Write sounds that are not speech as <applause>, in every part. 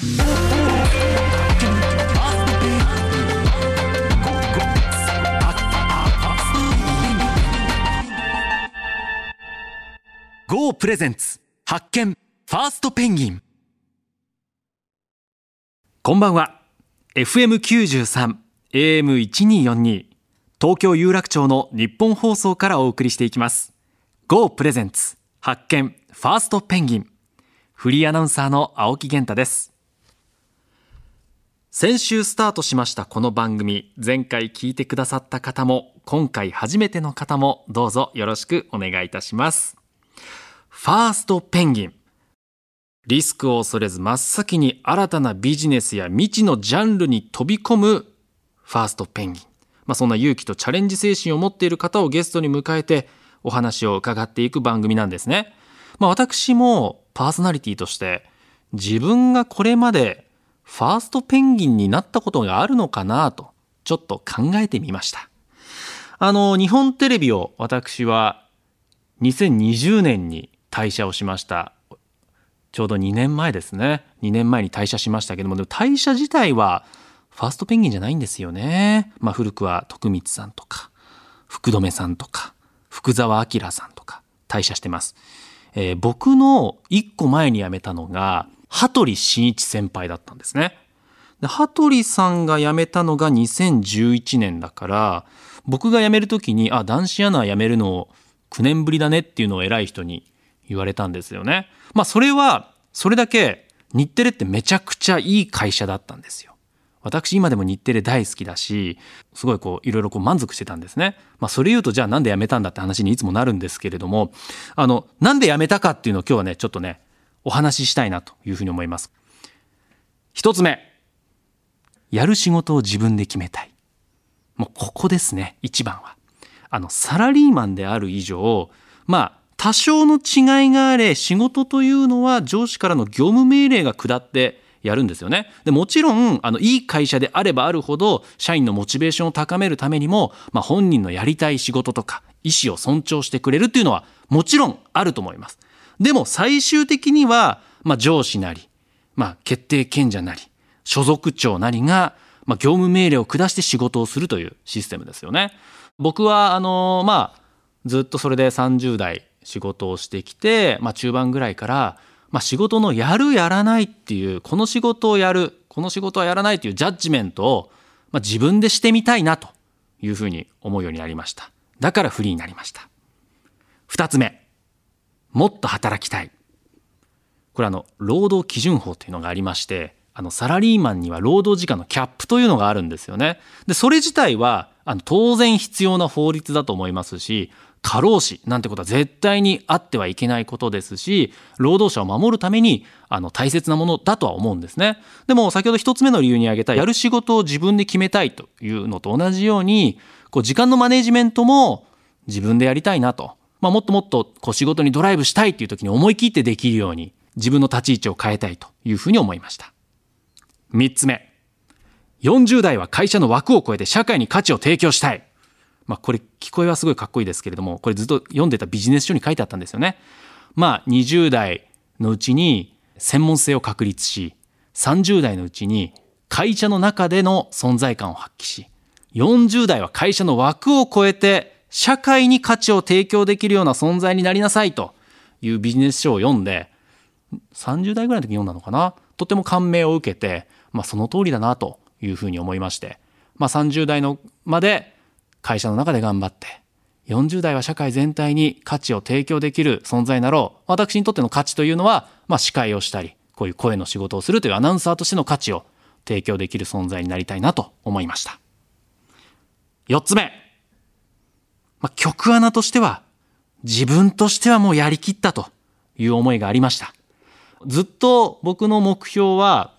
GO プレゼンツ発見ファーストペンギン。こんばんは。FM93 AM1242 東京有楽町の日本放送からお送りしていきます。GO プレゼンツ発見ファーストペンギン。フリーアナウンサーの青木源太です。先週スタートしましたこの番組前回聞いてくださった方も今回初めての方もどうぞよろしくお願いいたしますファーストペンギン。リスクを恐れず真っ先に新たなビジネスや未知のジャンルに飛び込むファーストペンギン。まあ、そんな勇気とチャレンジ精神を持っている方をゲストに迎えてお話を伺っていく番組なんですね。まあ、私もパーソナリティとして自分がこれまでファーストペンギンになったことがあるのかなとちょっと考えてみました。あの、日本テレビを私は2020年に退社をしました。ちょうど2年前ですね。2年前に退社しましたけどもでも退社自体はファーストペンギンじゃないんですよね、まあ、古くは徳光さんとか福留さんとか福沢明さんとか退社してます、えー、僕の1個前に辞めたのが羽鳥慎一先輩だったんですねで羽鳥さんが辞めたのが2011年だから僕が辞める時にあ男子アナ辞めるの9年ぶりだねっていうのを偉い人に言われたんですよね。まあそれはそれだけ日テレってめちゃくちゃいい会社だったんですよ。私今でも日テレ大好きだしすごいこういろいろこう満足してたんですね。まあそれ言うとじゃあなんで辞めたんだって話にいつもなるんですけれどもあのなんで辞めたかっていうのを今日はねちょっとねお話ししたいなというふうに思います。一つ目やる仕事を自分で決めたい。もうここですね一番は。あのサラリーマンである以上まあ多少の違いがあれ仕事というのは上司からの業務命令が下ってやるんですよね。でもちろんあのいい会社であればあるほど社員のモチベーションを高めるためにも、まあ、本人のやりたい仕事とか意思を尊重してくれるっていうのはもちろんあると思います。でも最終的には、まあ、上司なり、まあ、決定権者なり所属長なりが、まあ、業務命令を下して仕事をするというシステムですよね。僕はあのまあずっとそれで30代仕事をしてきて、まあ、中盤ぐらいから、まあ、仕事のやるやらないっていうこの仕事をやるこの仕事はやらないというジャッジメントを、まあ、自分でしてみたいなというふうに思うようになりました。だからフリーになりました。2つ目。もっと働きたい。これあの労働基準法というのがありましてあのサラリーマンには労働時間のキャップというのがあるんですよね。でそれ自体はあの当然必要な法律だと思いますし過労死なんてことは絶対にあってはいけないことですし労働者を守るためにあの大切なものだとは思うんですね。でも先ほど一つ目の理由に挙げたやる仕事を自分で決めたいというのと同じようにこう時間のマネジメントも自分でやりたいなと、まあ、もっともっとこう仕事にドライブしたいっていう時に思い切ってできるように自分の立ち位置を変えたいというふうに思いました。3つ目。40代は会社の枠を超えて社会に価値を提供したい。まあ、これ聞こえはすごいかっこいいですけれどもこれずっと読んでたビジネス書に書いてあったんですよね。まあ20代のうちに専門性を確立し30代のうちに会社の中での存在感を発揮し40代は会社の枠を超えて社会に価値を提供できるような存在になりなさいというビジネス書を読んで30代ぐらいの時に読んだのかな？とても感銘を受けて、まあ、その通りだなというふうに思いまして、まあ、30代のまで会社の中で頑張って40代は社会全体に価値を提供できる存在になろう。私にとっての価値というのは、まあ、司会をしたりこういう声の仕事をするというアナウンサーとしての価値を提供できる存在になりたいなと思いました。4つ目、まあ、曲穴としては自分としてはもうやりきったという思いがありましたずっと僕の目標は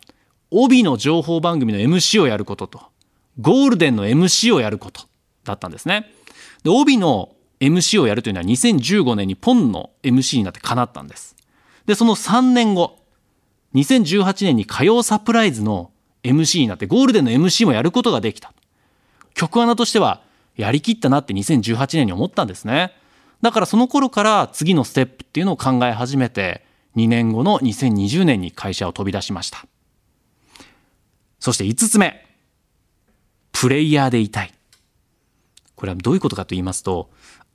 帯の情報番組の MC をやることとゴールデンの MC をやることだったんですね。で帯の MC をやるというのは2015年にポンの MC になって叶ったんです。でその3年後2018年に火曜サプライズの MC になってゴールデンの MC もやることができた。曲穴としてはやりきったなって2018年に思ったんですね。だからその頃から次のステップっていうのを考え始めて2年後の2020年に会社を飛び出しました。そして5つ目プレイヤーでいたいこれはどういうことかと言いますと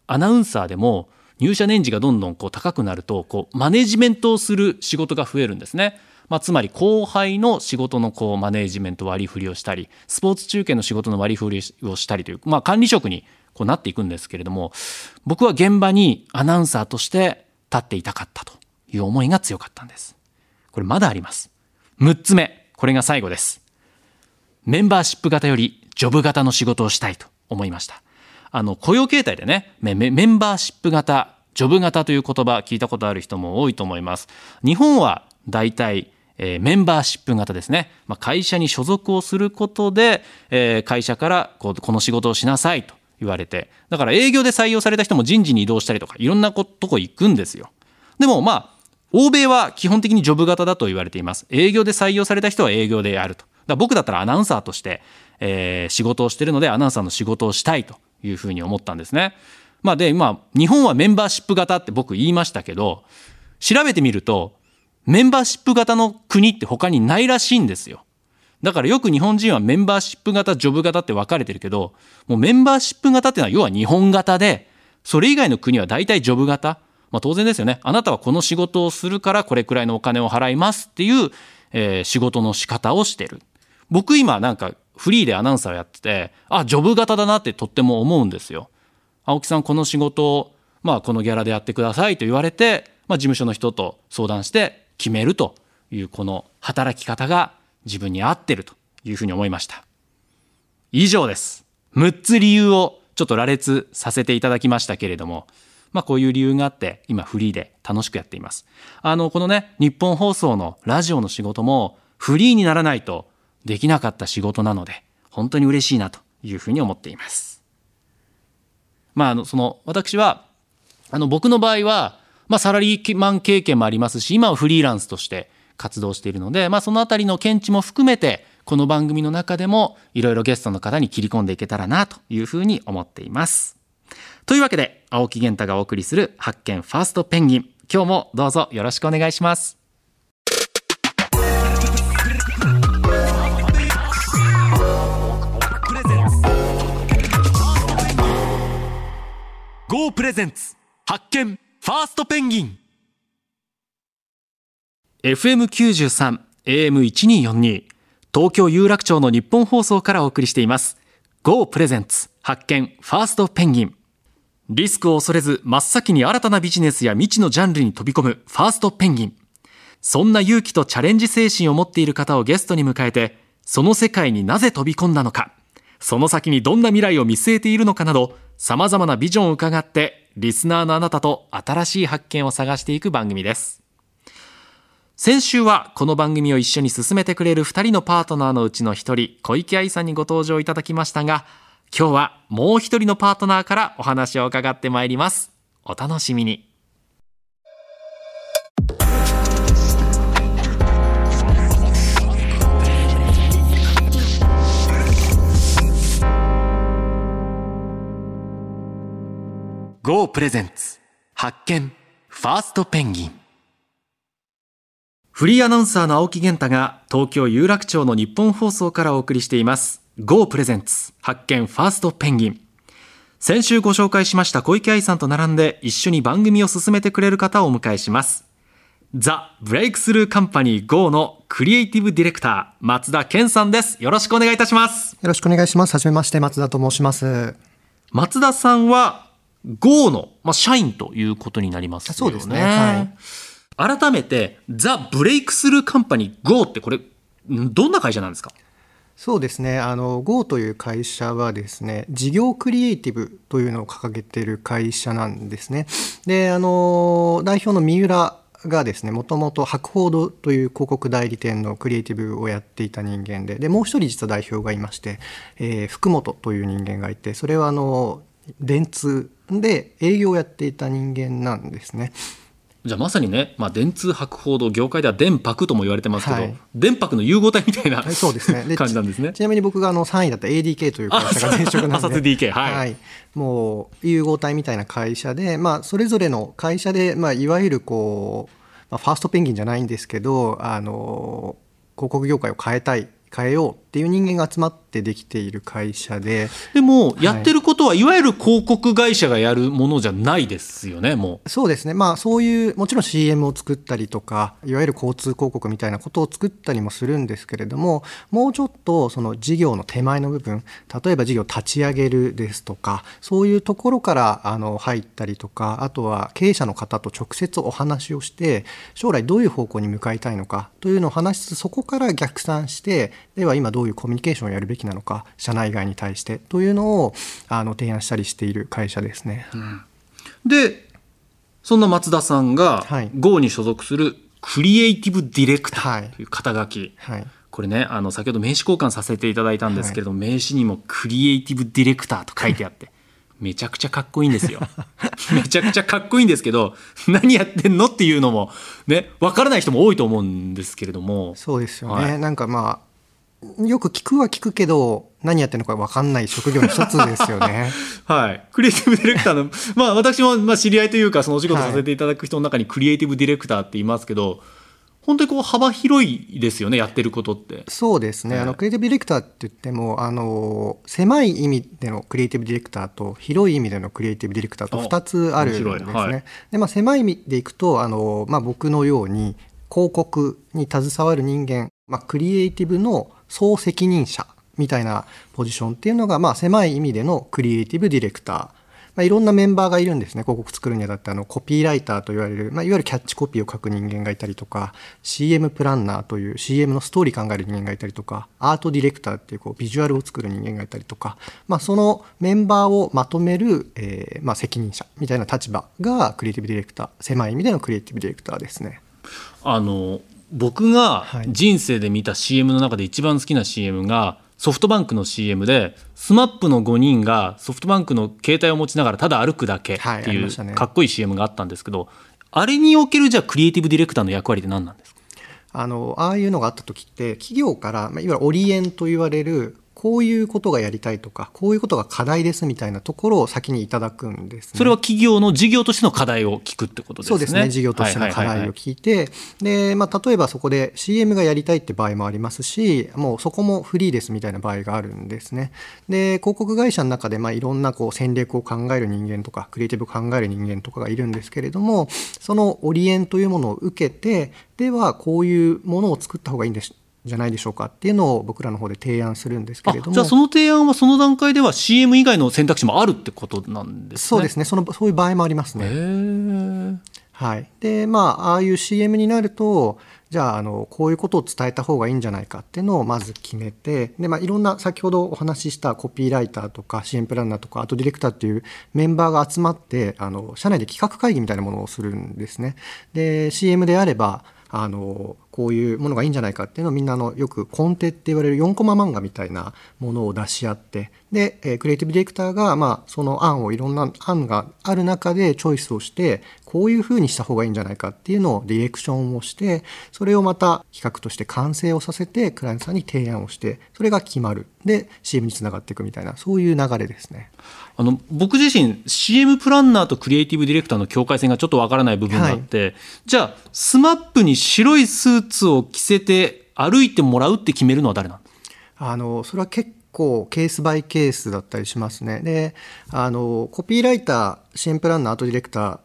アナウンサーでも入社年次がどんどんこう高くなるとこうマネジメントをする仕事が増えるんですね。まあ、つまり後輩の仕事のこうマネジメント割り振りをしたりスポーツ中継の仕事の割り振りをしたりという、まあ、管理職にこうなっていくんですけれども僕は現場にアナウンサーとして立っていたかったという思いが強かったんです。これまだあります。6つ目これが最後です。メンバーシップ型よりジョブ型の仕事をしたいと思いました。あの雇用形態でねメンバーシップ型ジョブ型という言葉聞いたことある人も多いと思います。日本は大体えー、メンバーシップ型ですね、まあ、会社に所属をすることで、えー、会社からこうこの仕事をしなさいと言われて。だから営業で採用された人も人事に移動したりとかいろんなとこ行くんですよ。でもまあ欧米は基本的にジョブ型だと言われています。営業で採用された人は営業でやると。だ僕だったらアナウンサーとして、えー、仕事をしてるのでアナウンサーの仕事をしたいというふうに思ったんですね。まあで今日本はメンバーシップ型って僕言いましたけど調べてみるとメンバーシップ型の国って他にないらしいんですよだからよく日本人はメンバーシップ型、ジョブ型って分かれてるけど、もうメンバーシップ型ってのは要は日本型で、それ以外の国は大体ジョブ型。まあ当然ですよね。あなたはこの仕事をするからこれくらいのお金を払いますっていう、えー、仕事の仕方をしてる。僕今なんかフリーでアナウンサーやってて、あ、ジョブ型だなってとっても思うんですよ。青木さんこの仕事を、まあこのギャラでやってくださいと言われて、まあ事務所の人と相談して決めるというこの働き方が自分に合ってるというふうに思いました。以上です。6つ理由をちょっと羅列させていただきましたけれどもまあこういう理由があって今フリーで楽しくやっています。あのこのね日本放送のラジオの仕事もフリーにならないとできなかった仕事なので本当に嬉しいなというふうに思っています。まああのその私はあの僕の場合はまあサラリーマン経験もありますし今はフリーランスとして活動しているので、まあ、そのあたりの見地も含めてこの番組の中でもいろいろゲストの方に切り込んでいけたらなというふうに思っています。というわけで青木源太がお送りする発見ファーストペンギン今日もどうぞよろしくお願いします。GO プレゼンツ発見ファーストペンギン FM93、AM1242、東京有楽町の日本放送からお送りしています。GO プレゼンツ発見ファーストペンギン。リスクを恐れず真っ先に新たなビジネスや未知のジャンルに飛び込むファーストペンギン。そんな勇気とチャレンジ精神を持っている方をゲストに迎えて、その世界になぜ飛び込んだのか、その先にどんな未来を見据えているのかなど、様々なビジョンを伺って、リスナーのあなたと新しい発見を探していく番組です。先週はこの番組を一緒に進めてくれる2人のパートナーのうちの1人小池愛さんにご登場いただきましたが今日はもう1人のパートナーからお話を伺ってまいりますお楽しみに「GO プレゼンツ。発見。ファーストペンギン」フリーアナウンサーの青木源太が東京有楽町の日本放送からお送りしています。GO プレゼンツ。発見。ファーストペンギン。先週ご紹介しました小池愛さんと並んで一緒に番組を進めてくれる方をお迎えします。ザ・ブレイクスルーカンパニー GO のクリエイティブディレクター松田健さんです。よろしくお願いいたします。よろしくお願いします。はじめまして松田と申します。松田さんは GO の、まあ、社員ということになりますよね。そうですね。はい。改めて、ザ・ブレイクスルーカンパニー GO ってこれ、どんな会社なんですか？そうですね。あの GO という会社はですね事業クリエイティブというのを掲げている会社なんですね。であの代表の三浦がですねもともと博報堂という広告代理店のクリエイティブをやっていた人間ででもう一人実は代表がいまして、えー、福本という人間がいてそれはあの電通。で営業をやっていた人間なんですね。じゃあまさにね、まあ、電通博報堂業界では電博とも言われてますけど、はい、電博の融合体みたいなそうですね。<laughs> 感じなんですね。ちなみに僕があの3位だった ADK という会社が前職なんで。DK、はい、はい、もう融合体みたいな会社で、まあ、それぞれの会社で、まあ、いわゆるこう、まあ、ファーストペンギンじゃないんですけどあの広告業界を変えたい変えようっっていう人間が集まってできている会社ででもやってることはいわゆる広告会社がやるものじゃないですよねもう。そうですね。まあそういうもちろん CM を作ったりとかいわゆる交通広告みたいなことを作ったりもするんですけれどももうちょっとその事業の手前の部分例えば事業を立ち上げるですとかそういうところからあの入ったりとかあとは経営者の方と直接お話をして将来どういう方向に向かいたいのかというのを話しつつそこから逆算してでは今どういうコミュニケーションをやるべきなのか社内外に対してというのをあの提案したりしている会社ですね。うん、でそんな松田さんが GO に所属するクリエイティブディレクターという肩書き、はい。はいこれねあの先ほど名刺交換させていただいたんですけれども、はい、名刺にもクリエイティブディレクターと書いてあってめちゃくちゃかっこいいんですよ。<laughs> めちゃくちゃかっこいいんですけど何やってんのっていうのもね分からない人も多いと思うんですけれども。そうですよね、はい、なんかまあよく聞くは聞くけど何やってるのか分かんない職業の一つですよね。<laughs> はい。クリエイティブディレクターの、まあ私もまあ知り合いというかそのお仕事させていただく人の中にクリエイティブディレクターって言いますけど、本当にこう幅広いですよねやってることってそうですね、あのクリエイティブディレクターって言ってもあの狭い意味でのクリエイティブディレクターと広い意味でのクリエイティブディレクターと2つあるんですね。はい、でまあ、狭い意味でいくとあの、まあ、僕のように広告に携わる人間、まあ、クリエイティブの総責任者みたいなポジションっていうのが、まあ、狭い意味でのクリエイティブディレクター。まあ、いろんなメンバーがいるんですね広告作るにあたってあのコピーライターと言われる、まあ、いわゆるキャッチコピーを書く人間がいたりとか CM プランナーという CM のストーリー考える人間がいたりとかアートディレクターっていうこうビジュアルを作る人間がいたりとか、まあ、そのメンバーをまとめる、えーまあ、責任者みたいな立場がクリエイティブディレクター狭い意味でのクリエイティブディレクターですね。あの僕が人生で見た CM の中で一番好きな CM がソフトバンクの CM で SMAP の5人がソフトバンクの携帯を持ちながらただ歩くだけっていうかっこいい CM があったんですけど、あれにおけるじゃあクリエイティブディレクターの役割って何なんですか？あのああいうのがあった時って企業から、まあ、いわゆるオリエンと言われるこういうことがやりたいとかこういうことが課題ですみたいなところを先にいただくんです、ね、それは企業の事業としての課題を聞くってことですね。そうですね。事業としての課題を聞いて、で、まあ、例えばそこで CM がやりたいって場合もありますしもうそこもフリーですみたいな場合があるんですね。で広告会社の中でまあいろんなこう戦略を考える人間とかクリエイティブを考える人間とかがいるんですけれどもそのオリエンというものを受けてではこういうものを作った方がいいんですじゃないでしょうかっていうのを僕らの方で提案するんですけれども。じゃあその提案はその段階では CM 以外の選択肢もあるってことなんですね。そうですね。そのそういう場合もありますね。はい。でまあああいう CM になるとじゃああのこういうことを伝えた方がいいんじゃないかっていうのをまず決めてで、まあ、いろんな先ほどお話ししたコピーライターとか CM プランナーとかアートディレクターっていうメンバーが集まってあの社内で企画会議みたいなものをするんですね。で CM であればあのこういうものがいいんじゃないかっていうのをみんなのよくコンテって言われる4コマ漫画みたいなものを出し合ってで、えクリエイティブディレクターが、まあ、その案をいろんな案がある中でチョイスをしてこういうふうにした方がいいんじゃないかっていうのをディレクションをしてそれをまた企画として完成をさせてクライアントさんに提案をしてそれが決まるで CM につながっていくみたいなそういう流れですね。あの僕自身 CM プランナーとクリエイティブディレクターの境界線がちょっとわからない部分があって、はい、じゃあ SMAP に白いスーツを着せて歩いてもらうって決めるのは誰なんあのそれは結構ケースバイケースだったりしますね。であのコピーライター支援プランナーアートディレクター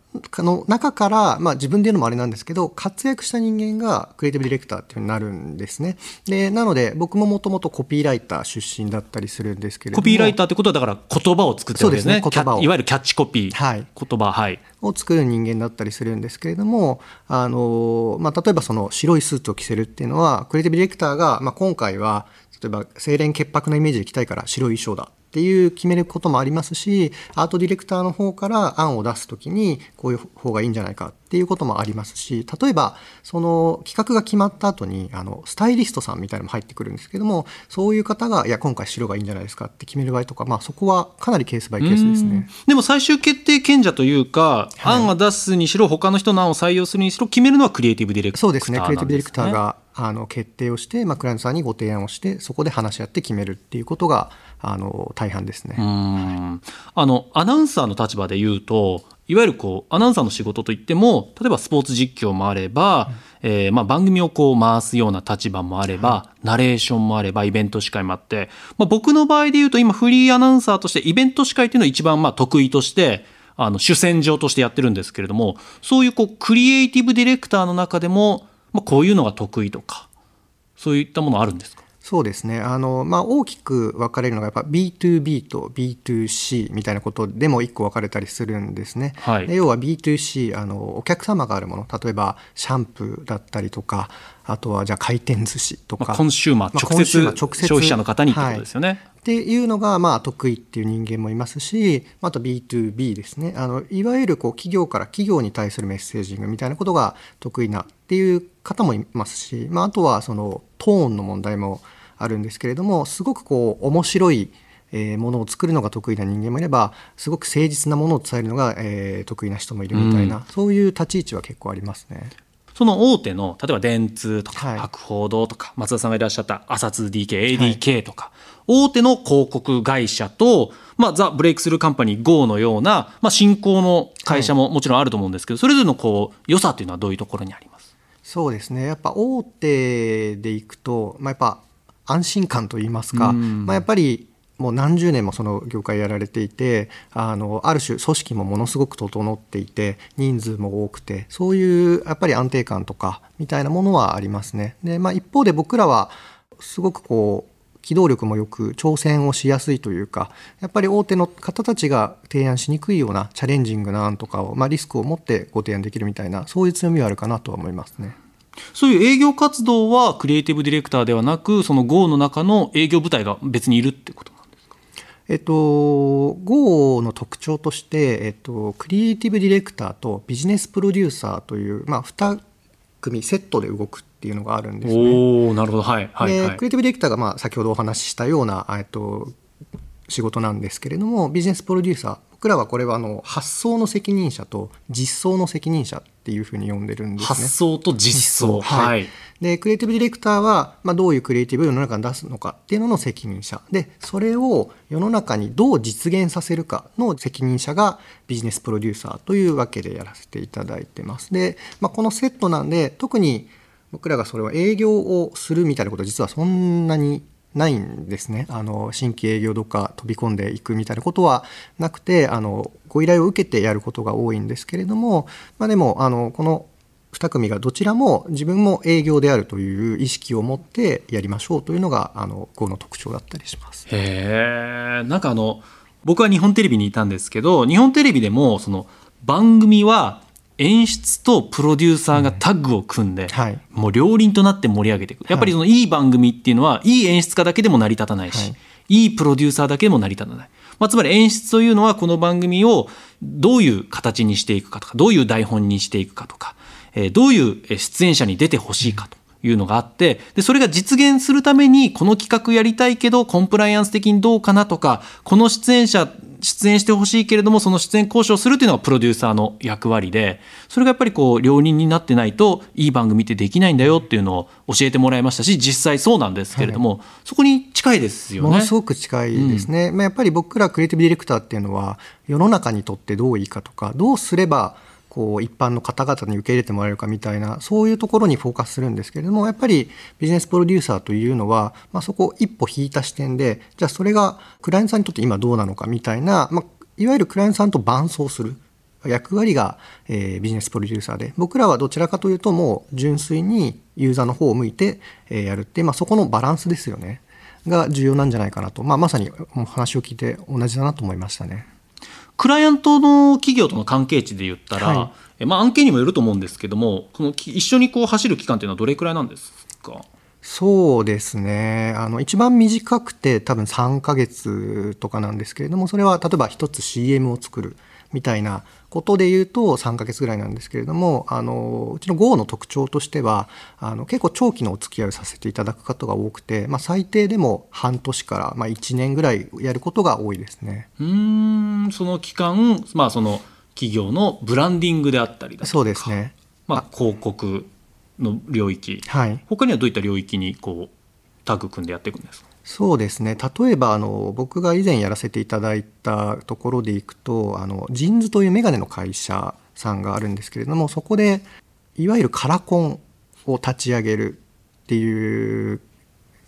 の中から、まあ、自分で言うのもあれなんですけど活躍した人間がクリエイティブディレクターっていうふうになるんですね。でなので僕ももともとコピーライター出身だったりするんですけれども。コピーライターってことはだから言葉を作ってるわけですね。言葉を。いわゆるキャッチコピー、はい、言葉はい。を作る人間だったりするんですけれどもあの、まあ、例えばその白いスーツを着せるっていうのはクリエイティブディレクターが、まあ、今回は例えば清廉潔白なイメージで着たいから白い衣装だっていう決めることもありますしアートディレクターの方から案を出す時にこういう方がいいんじゃないかっていうこともありますし例えばその企画が決まった後にあのスタイリストさんみたいなのも入ってくるんですけどもそういう方がいや今回白がいいんじゃないですかって決める場合とか、まあ、そこはかなりケースバイケースですね。でも最終決定権者というか、はい、案を出すにしろ他の人の案を採用するにしろ決めるのはクリエイティブディレクター、そうですね。クリエイティブディレクターがあの決定をして、まあ、クライアントさんにご提案をしてそこで話し合って決めるっていうことがあの大半ですね。あのアナウンサーの立場で言うといわゆるこうアナウンサーの仕事といっても例えばスポーツ実況もあれば、えーまあ、番組をこう回すような立場もあれば、ナレーションもあればイベント司会もあって、まあ、僕の場合で言うと今フリーアナウンサーとしてイベント司会っていうのを一番まあ得意としてあの主戦場としてやってるんですけれどもそういうこうクリエイティブディレクターの中でも、まあ、こういうのが得意とかそういったものあるんですか？そうですね。あの、まあ、大きく分かれるのがやっぱ B2B と B2C みたいなことでも一個分かれたりするんですね。はい。で要は B2C あのお客様があるもの例えばシャンプーだったりとかあとはじゃあ回転寿司とか、まあ、コンシューマーまあ直接コンシューマー直接。消費者の方にってことですよね。っていうのがまあ得意っていう人間もいますしあと B2B ですね。あのいわゆるこう企業から企業に対するメッセージングみたいなことが得意なっていう方もいますし、まあ、あとはそのトーンの問題もあるんですけれどもすごくこう面白いえーものを作るのが得意な人間もいればすごく誠実なものを伝えるのが、えー得意な人もいるみたいな、そういう立ち位置は結構ありますね。その大手の例えば電通とかはい。博報堂とか松田さんがいらっしゃった朝 2DK、ADK とか、大手の広告会社と、まあ、ザ・ブレイクスルーカンパニー GO のような、まあ、新興の会社ももちろんあると思うんですけど、それぞれのこう良さというのはどういうところにありますそうですねやっぱ大手でいくと、まあ、やっぱ安心感といいますか、うんまあ、やっぱりもう何十年もその業界やられていてあのある種組織もものすごく整っていて人数も多くてそういうやっぱり安定感とかみたいなものはありますね。でまあ、一方で僕らはすごくこう機動力もよく挑戦をしやすいというかやっぱり大手の方たちが提案しにくいようなチャレンジングな案とかを、まあ、リスクを持ってご提案できるみたいなそういう強みはあるかなとは思いますね。そういう営業活動はクリエイティブディレクターではなくその GO の中の営業部隊が別にいるってことなんですか？えっと、GO の特徴として、えっと、クリエイティブディレクターとビジネスプロデューサーという、まあ、2組セットで動くっていうのがあるんですね。おおなるほどはいはいではいクリエイティブディレクターがまあ先ほどお話ししたような、えっと、仕事なんですけれどもビジネスプロデューサー僕らはこれはあの発想の責任者と実装の責任者っていうふうに呼んでるんですね。発想と実装。はい。でクリエイティブディレクターは、まあ、どういうクリエイティブを世の中に出すのかっていうのの責任者。でそれを世の中にどう実現させるかの責任者がビジネスプロデューサーというわけでやらせていただいてます。で、まあ、このセットなんで特に僕らがそれを営業をするみたいなことは実はそんなにないんですねあの新規営業どっか飛び込んでいくみたいなことはなくてあのご依頼を受けてやることが多いんですけれども、まあ、でもあのこの2組がどちらも自分も営業であるという意識を持ってやりましょうというのがあの g の特徴だったりします。へえんかあの僕は日本テレビにいたんですけど日本テレビでもその番組は演出とプロデューサーがタッグを組んで、はい。もう両輪となって盛り上げていく。やっぱりそのいい番組っていうのはいい演出家だけでも成り立たないし、い、いプロデューサーだけでも成り立たない、まあ、つまり演出というのはこの番組をどういう形にしていくかとかどういう台本にしていくかとか、えーどういうえー出演者に出てほしいかというのがあってでそれが実現するためにこの企画やりたいけどコンプライアンス的にどうかなとかこの出演者出演してほしいけれどもその出演交渉をするというのがプロデューサーの役割でそれがやっぱりこう両人になってないといい番組ってできないんだよっていうのを教えてもらいましたし実際そうなんですけれども、そこに近いですよね。ものす。ごく近いですね、まあ、やっぱり僕らクリエイティブディレクターっていうのは世の中にとってどういいかとかどうすればこう一般の方々に受け入れてもらえるかみたいなそういうところにフォーカスするんですけれどもやっぱりビジネスプロデューサーというのは、まあ、そこを一歩引いた視点でじゃあそれがクライアントさんにとって今どうなのかみたいな、まあ、いわゆるクライアントさんと伴走する役割が、えービジネスプロデューサーで僕らはどちらかというともう純粋にユーザーの方を向いて、えやるって、まあ、そこのバランスですよねが重要なんじゃないかなと、まあ、まさに話を聞いて同じだなと思いましたね。クライアントの企業との関係値で言ったら、はえまあ、案件にもよると思うんですけどもこのき一緒にこう走る期間というのはどれくらいなんですか？そうですね。あの一番短くて多分3ヶ月とかなんですけれどもそれは例えば一つ CM を作るみたいなことで言うと3ヶ月ぐらいなんですけれどもあのうちの GO の特徴としてはあの結構長期のお付き合いをさせていただく方が多くて、まあ、最低でも半年から、まあ、1年ぐらいやることが多いですね。うーんその期間、まあ、その企業のブランディングであったりだとかそうですね。まあ、広告の領域。はい。他にはどういった領域にこうタッグ組んでやっていくんですか？そうですね。例えばあの僕が以前やらせていただいたところでいくとあのジンズというメガネの会社さんがあるんですけれどもそこでいわゆるカラコンを立ち上げるっていう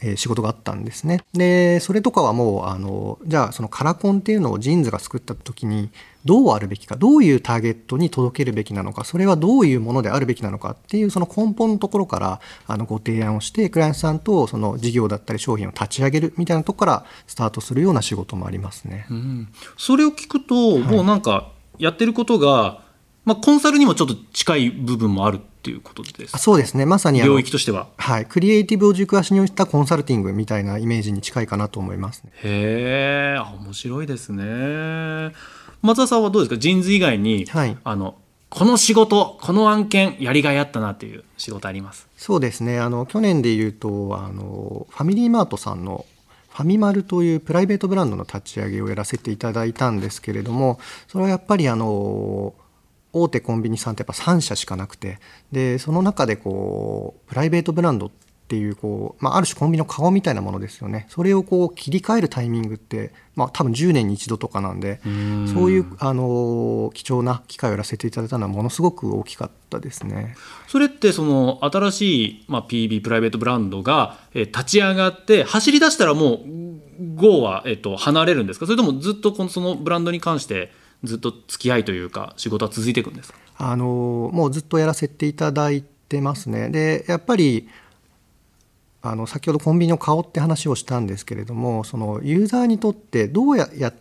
え仕事があったんですね。でそれとかはもうあのじゃあそのカラコンっていうのをジーンズが作った時にどうあるべきかどういうターゲットに届けるべきなのかそれはどういうものであるべきなのかっていうその根本のところからあのご提案をしてクライアントさんとその事業だったり商品を立ち上げるみたいなとこからスタートするような仕事もありますね。うん、それを聞くと、はい、もうなんかやってることがまあ、コンサルにもちょっと近い部分もあるっていうことです。そうですね。まさに領域としては、はい、クリエイティブを軸足に置いたコンサルティングみたいなイメージに近いかなと思います、ね、へえ面白いですね。松田さんはどうですか？ジーンズ以外に、はい、あのこの仕事この案件やりがいあったなっていう仕事あります？そうですね。あの去年でいうとあのファミリーマートさんのファミマルというプライベートブランドの立ち上げをやらせていただいたんですけれどもそれはやっぱりあの大手コンビニさんってやっぱ3社しかなくてでその中でこうプライベートブランドっていうこう、まあ、ある種コンビニの顔みたいなものですよね。それをこう切り替えるタイミングって、まあ、多分10年に一度とかなんでそういうあの貴重な機会をやらせていただいたのはものすごく大きかったですね。それってその新しい、まあ、PB プライベートブランドが、え立ち上がって走り出したらもう GO は、えっと、離れるんですか？それともずっとこのそのブランドに関してずっと付き合いというか仕事は続いていくんですか？あのもうずっとやらせていただいてますね。でやっぱりあの先ほどコンビニの顔って話をしたんですけれどもそのユーザーにとってどうやや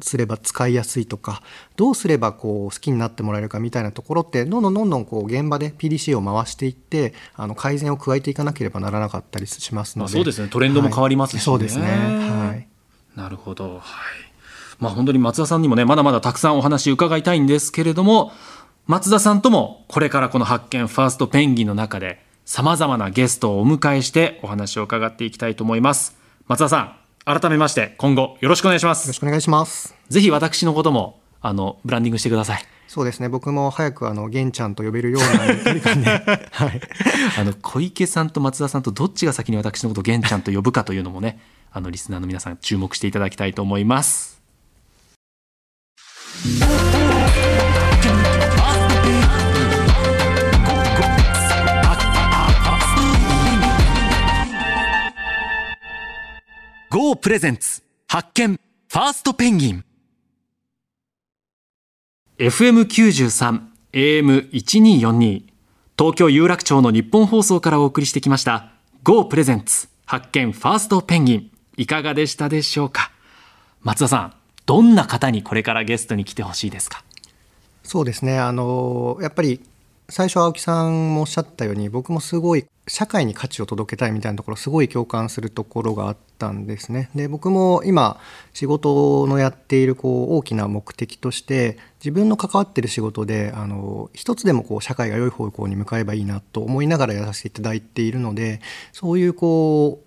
すれば使いやすいとかどうすればこう好きになってもらえるかみたいなところってどんどんどんどんこう現場で PDC を回していってあの改善を加えていかなければならなかったりしますので、そうですね。トレンドも変わりますし、ね。はい、そうですね。はい。なるほど。はいまあ、本当に松田さんにもねまだまだたくさんお話伺いたいんですけれども松田さんともこれからこの発見ファーストペンギンの中でさまざまなゲストをお迎えしてお話を伺っていきたいと思います。松田さん改めまして今後よろしくお願いします。よろしくお願いします。ぜひ私のこともあのブランディングしてください。そうですね。僕も早くあの玄ちゃんと呼べるような距離感で、<laughs> はい、あの小池さんと松田さんとどっちが先に私のことを玄ちゃんと呼ぶかというのもねあのリスナーの皆さん注目していただきたいと思いますゴープレゼンツ発見ファーストペンギン。FM93 AM1242 東京有楽町の日本放送からお送りしてきましたゴープレゼンツ発見ファーストペンギン。いかがでしたでしょうか？松田さんどんな方にこれからゲストに来てほしいですか？そうですねあのやっぱり最初青木さんもおっしゃったように僕もすごい社会に価値を届けたいみたいなところすごい共感するところがあったんですね。で僕も今仕事のやっているこう大きな目的として自分の関わってる仕事であの一つでもこう社会が良い方向に向かえばいいなと思いながらやらせていただいているのでそういうこう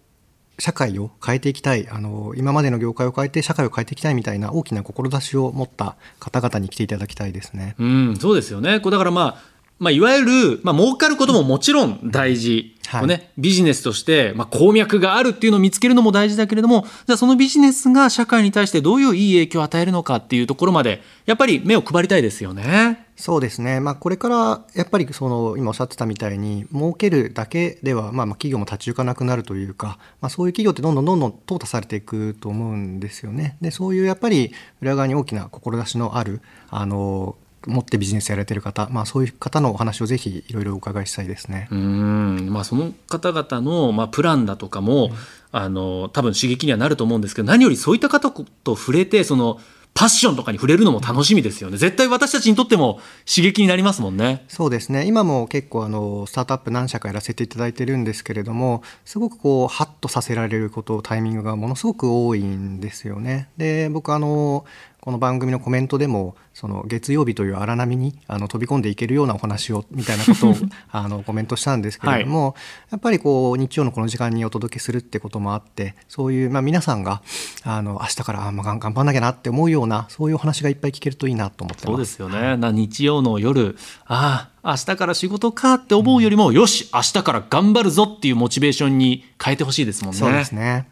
社会を変えていきたいあの今までの業界を変えて社会を変えていきたいみたいな大きな志を持った方々に来ていただきたいですね。うん、そうですよね。こうだからまあまあ、いわゆる、まあ、儲かることももちろん大事。はい、ね、ビジネスとして、まあ、鉱脈があるっていうのを見つけるのも大事だけれども、じゃあそのビジネスが社会に対してどういういい影響を与えるのかっていうところまで、やっぱり目を配りたいですよね。そうですね。まあ、これからやっぱりその今おっしゃってたみたいに儲けるだけではまあまあ企業も立ち行かなくなるというか、まあ、そういう企業ってどんどんどんどん淘汰されていくと思うんですよね。でそういうやっぱり裏側に大きな志のあるあの持ってビジネスやられてる方、まあ、そういう方のお話をぜひいろいろお伺いしたいですね。うん、まあ、その方々の、まあ、プランだとかも、うん、あの多分刺激にはなると思うんですけど何よりそういった方と触れてそのパッションとかに触れるのも楽しみですよね。絶対私たちにとっても刺激になりますもんね。そうですね。今も結構あのスタートアップ何社かやらせていただいてるんですけれども、すごくこうハッとさせられることタイミングがものすごく多いんですよね。で、僕あのこの番組のコメントでもその月曜日という荒波にあの飛び込んでいけるようなお話をみたいなことを <laughs> あのコメントしたんですけれども、はい、やっぱりこう日曜のこの時間にお届けするってこともあってそういう、まあ、皆さんがあの明日からあ、まあ、頑張んなきゃなって思うようなそういうお話がいっぱい聞けるといいなと思ってます。そうですよね、はい、日曜の夜ああ明日から仕事かって思うよりも、うん、よし明日から頑張るぞっていうモチベーションに変えてほしいですもんね。そうですね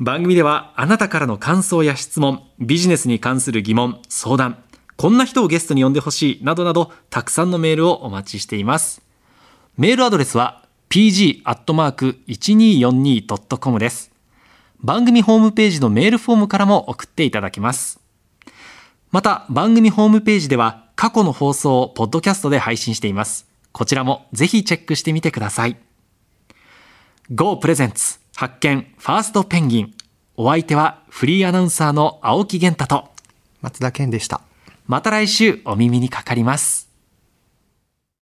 番組ではあなたからの感想や質問、ビジネスに関する疑問、相談、こんな人をゲストに呼んでほしいなどなどたくさんのメールをお待ちしています。メールアドレスは pg.1242.com です。番組ホームページのメールフォームからも送っていただけます。また番組ホームページでは過去の放送をポッドキャストで配信しています。こちらもぜひチェックしてみてください。Go プレゼンツ発見ファーストペンギン。お相手はフリーアナウンサーの青木源太と松田健でした。また来週お耳にかかります。